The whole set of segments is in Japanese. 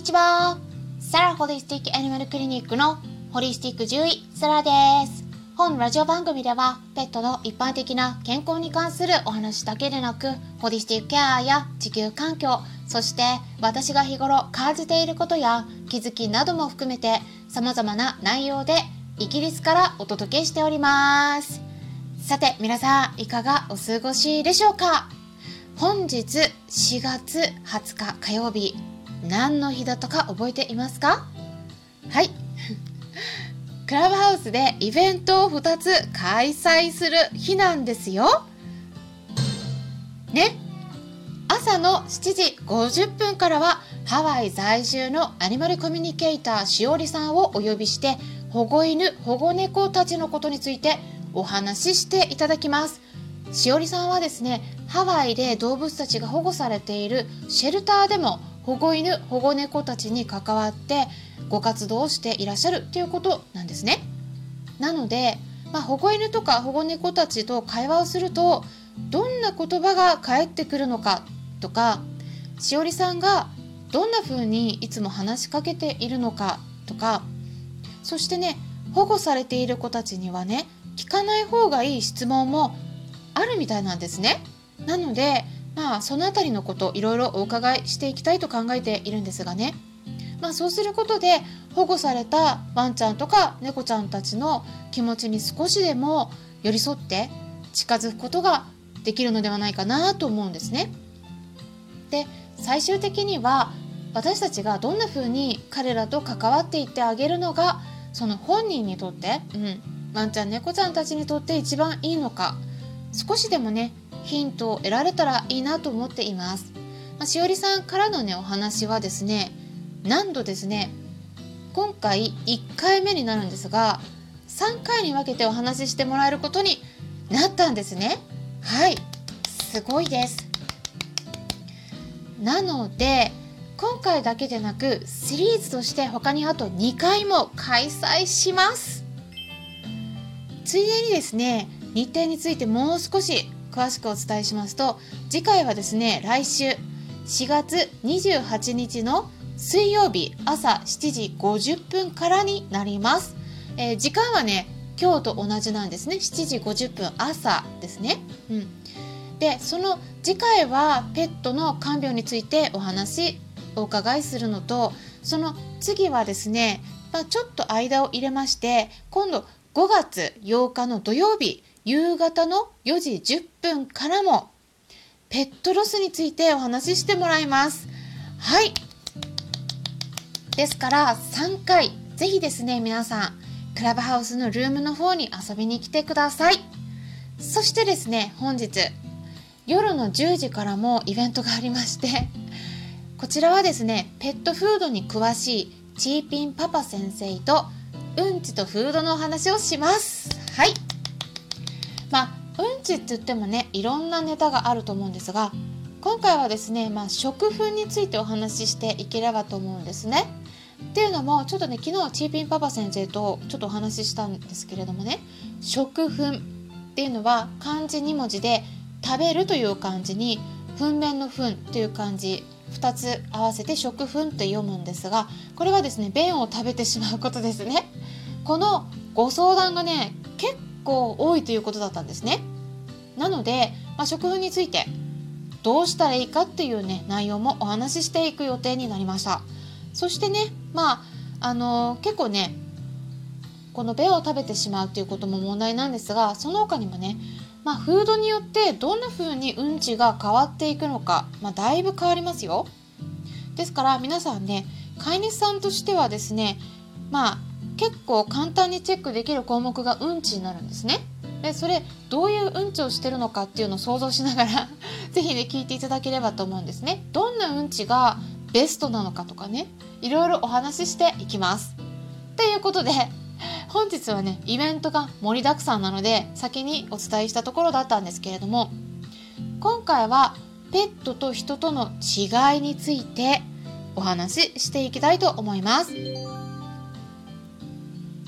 にちは。サラホリスティックアニマルクリニックのホリスティック獣医、サラです。本ラジオ番組では、ペットの一般的な健康に関するお話だけでなく、ホリスティックケアや地球環境、そして私が日頃感じていることや気づきなども含めて様々な内容でイギリスからお届けしております。さて皆さんいかがお過ごしでしょうか？本日4月20日火曜日何の日だったか覚えていますか？はい。クラブハウスでイベントを2つ開催する日なんですよ。ね。朝の7時50分からはハワイ在住のアニマルコミュニケーターしおりさんをお呼びして保護犬保護猫たちのことについてお話ししていただきます。しおりさんはですねハワイで動物たちが保護されているシェルターでも保護犬保護猫たちに関わってご活動をしていらっしゃるっていうことなんですね。なので、まあ、保護犬とか保護猫たちと会話をするとどんな言葉が返ってくるのかとかしおりさんがどんな風にいつも話しかけているのかとかそしてね保護されている子たちにはね聞かない方がいい質問もあるみたいなんですね。なのでまあその辺りのこといろいろお伺いしていきたいと考えているんですがね。まあ、そうすることで保護されたワンちゃんとか猫ちゃんたちの気持ちに少しでも寄り添って近づくことができるのではないかなと思うんですね。で最終的には私たちがどんな風に彼らと関わっていってあげるのがその本人にとって、うん、ワンちゃん猫ちゃんたちにとって一番いいのか少しでもねヒントを得られたらいいなと思っています。まあ、しおりさんからのねお話はですね何度ですね今回1回目になるんですが3回に分けてお話ししてもらえることになったんですね。はいすごいです。なので今回だけでなくシリーズとして他にあと2回も開催します。ついでにですね日程についてもう少し詳しくお伝えしますと次回はですね来週4月28日の水曜日朝7時50分からになります、えー、時間はね今日と同じなんですね。7時50分朝ですね、うん、でその次回はペットの看病についてお話お伺いするのとその次はですね、まあ、ちょっと間を入れまして今度5月8日の土曜日夕方の4時10分からもペットロスについてお話ししてもらいます。はい。ですから3回、ぜひですね、皆さん、クラブハウスのルームの方に遊びに来てください。そしてですね、本日、夜の10時からもイベントがありまして、こちらはですね、ペットフードに詳しいチーピンパパ先生とうんちとフードのお話をします。はい。まあうんちって言ってもねいろんなネタがあると思うんですが今回はですね、まあ、食粉についてお話ししていければと思うんですね。っていうのもちょっとね昨日チーピンパパ先生とちょっとお話ししたんですけれどもね食粉っていうのは漢字2文字で食べるという漢字に糞便の糞という漢字2つ合わせて食粉って読むんですがこれはですね便を食べてしまうことですね。このご相談がね結構多いということだったんですね。なので、まあ、食粉についてどうしたらいいかっていうね内容もお話ししていく予定になりました。そしてねまああのー、結構ねこの便を食べてしまうということも問題なんですがその他にもねまあ、フードによってどんな風にうんちが変わっていくのか、まあ、だいぶ変わりますよ。ですから皆さんね飼い主さんとしてはですねまあ結構簡単にチェックできる項目がうんちになるんですね。でそれどういううんちをしてるのかっていうのを想像しながら 是非ね聞いていただければと思うんですね。どんなうんちがベストなのかとかねいろいろお話ししていきます。ということで本日はねイベントが盛りだくさんなので先にお伝えしたところだったんですけれども今回はペットと人との違いについてお話ししていきたいと思います。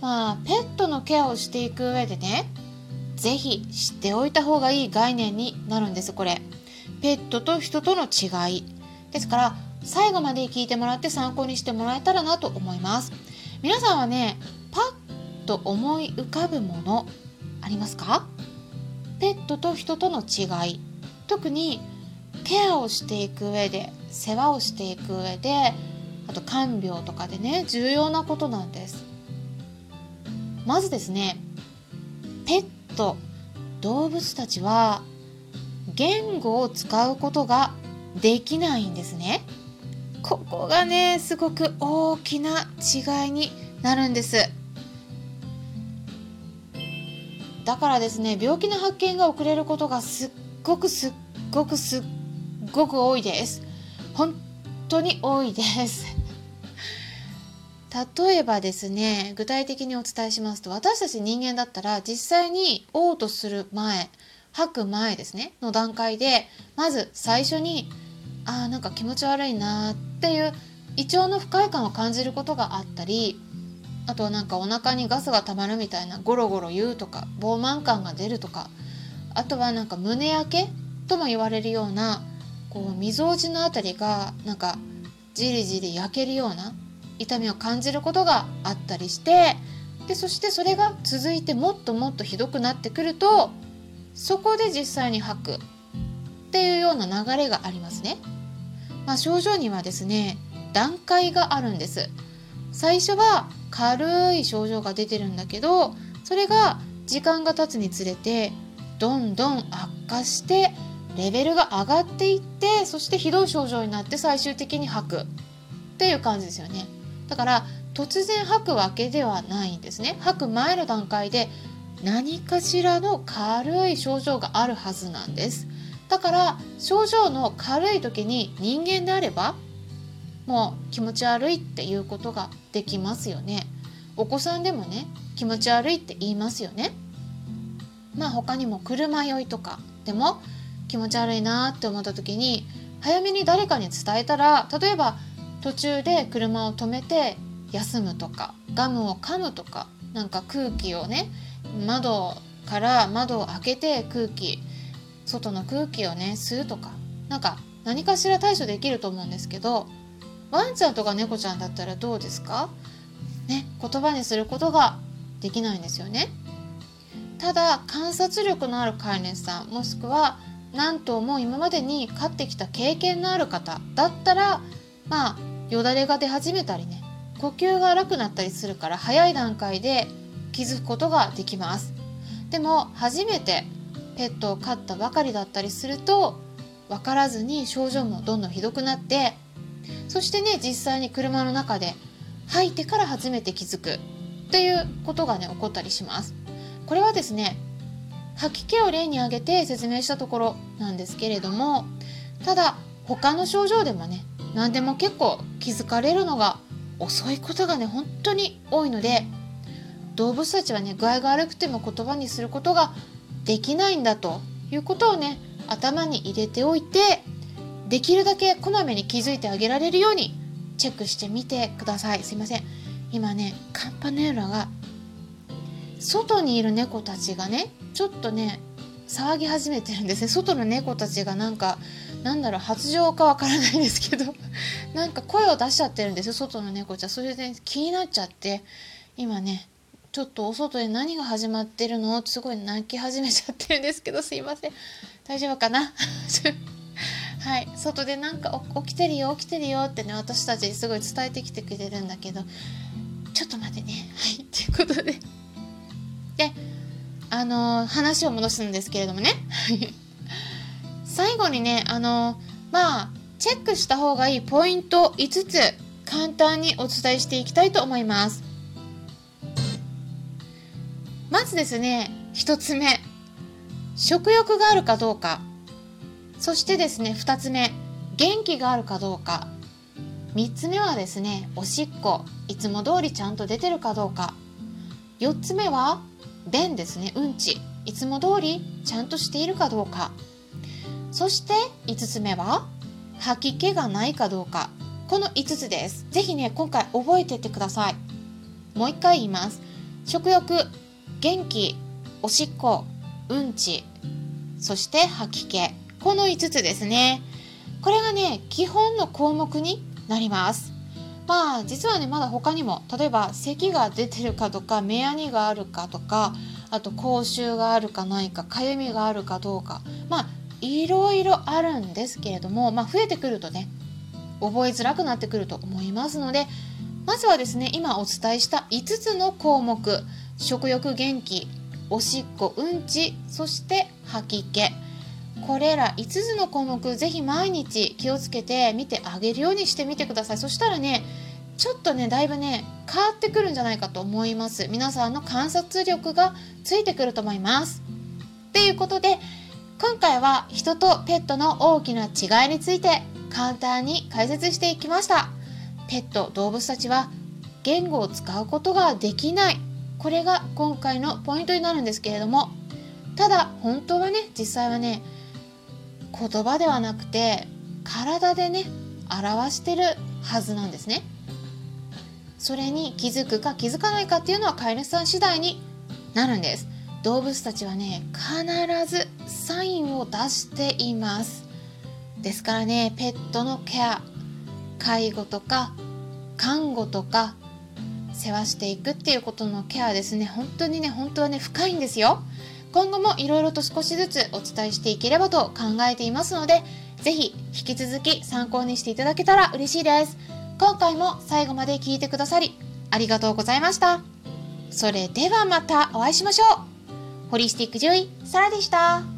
まあペットのケアをしていく上でね是非知っておいた方がいい概念になるんですこれ。ペットと人との違い。ですから最後まで聞いてもらって参考にしてもらえたらなと思います。皆さんはねと思い浮かぶものありますか？ペットと人との違い。特にケアをしていく上で世話をしていく上であと看病とかでね重要なことなんです。まずですねペット動物たちは言語を使うことができないんですね。ここがねすごく大きな違いになるんです。だからですね病気の発見が遅れることがすっごくすっごくすっごく多いです。本当に多いです。例えばですね具体的にお伝えしますと私たち人間だったら実際に嘔吐する前吐く前ですねの段階でまず最初にあーなんか気持ち悪いなっていう胃腸の不快感を感じることがあったりあとはなんかお腹にガスが溜まるみたいなゴロゴロ言うとか膨満感が出るとかあとはなんか胸焼けとも言われるようなこうみぞおちの辺りがなんかじりじり焼けるような痛みを感じることがあったりしてでそしてそれが続いてもっともっとひどくなってくるとそこで実際に吐くっていうような流れがありますね。まあ、症状にはですね段階があるんです最初は軽い症状が出てるんだけどそれが時間が経つにつれてどんどん悪化してレベルが上がっていってそしてひどい症状になって最終的に吐く。っていう感じですよね。だから突然吐くわけではないんですね。吐く前の段階で何かしらの軽い症状があるはずなんです。だから症状の軽い時に人間であればもう気持ち悪いっていうことができますよね。お子さんでもね気持ち悪いって言いますよね。まあ他にも車酔いとかでも気持ち悪いなって思った時に早めに誰かに伝えたら例えば途中で車を止めて休むとかガムを噛むとかなんか空気をね窓から窓を開けて空気外の空気をね吸うとかなんか何かしら対処できると思うんですけどワンちゃんとか猫ちゃんだったらどうですか？ね言葉にすることができないんですよね。ただ観察力のある飼い主さんもしくは何頭も今までに飼ってきた経験のある方だったらまあよだれが出始めたりね呼吸が荒くなったりするから早い段階で気づくことができます。でも初めてペットを飼ったばかりだったりすると分からずに症状もどんどんひどくなってそしてね実際に車の中で吐いてから初めて気づくっていうことがね起こったりします。これはですね吐き気を例に挙げて説明したところなんですけれどもただ他の症状でもね何でも結構気づかれるのが遅いことがね本当に多いので動物たちはね具合が悪くても言葉にすることができないんだということをね頭に入れておいてできるだけこまめに気づいてあげられるようにチェックしてみてください。すいません。今ねカンパネーラが外にいる猫たちがねちょっとね騒ぎ始めてるんですね。外の猫たちがなんかなんだろう発情かわからないんですけど なんか声を出しちゃってるんですよ外の猫ちゃんそれで、気になっちゃって今ねちょっとお外で何が始まってるのってすごい泣き始めちゃってるんですけどすいません。大丈夫かな？はい。外でなんか起きてるよ起きてるよってね私たちすごい伝えてきてくれるんだけどちょっと待ってね。はい。っていうことで。であの話を戻すんですけれどもね。最後にねあのまあチェックした方がいいポイント5つ簡単にお伝えしていきたいと思います。まずですね1つ目。食欲があるかどうか。そしてですね2つ目元気があるかどうか。3つ目はですねおしっこいつも通りちゃんと出てるかどうか。4つ目は便ですねうんちいつも通りちゃんとしているかどうか。そして5つ目は吐き気がないかどうか。この5つです。ぜひね今回覚えていってください。もう一回言います。食欲元気おしっこうんちそして吐き気。この5つですね。これがね基本の項目になります。まあ実はねまだ他にも例えば咳が出てるかとか目やにがあるかとかあと口臭があるかないかかゆみがあるかどうか。まあいろいろあるんですけれどもまあ増えてくるとね覚えづらくなってくると思いますのでまずはですね今お伝えした5つの項目。食欲元気おしっこうんちそして吐き気。これら5つの項目ぜひ毎日気をつけて見てあげるようにしてみてください。そしたらねちょっとねだいぶね変わってくるんじゃないかと思います。皆さんの観察力がついてくると思います。ということで今回は人とペットの大きな違いについて簡単に解説していきました。ペット動物たちは言語を使うことができない。これが今回のポイントになるんですけれどもただ本当はね実際はね言葉ではなくて体でね表してるはずなんですね。それに気づくか気づかないかっていうのは飼い主さん次第になるんです。動物たちはね必ずサインを出しています。ですからねペットのケア介護とか看護とか世話していくっていうことのケアですね。本当にね本当はね深いんですよ。今後もいろいろと少しずつお伝えしていければと考えていますので是非引き続き参考にしていただけたら嬉しいです。今回も最後まで聞いてくださりありがとうございました。それではまたお会いしましょう。ホリスティック獣医サラでした。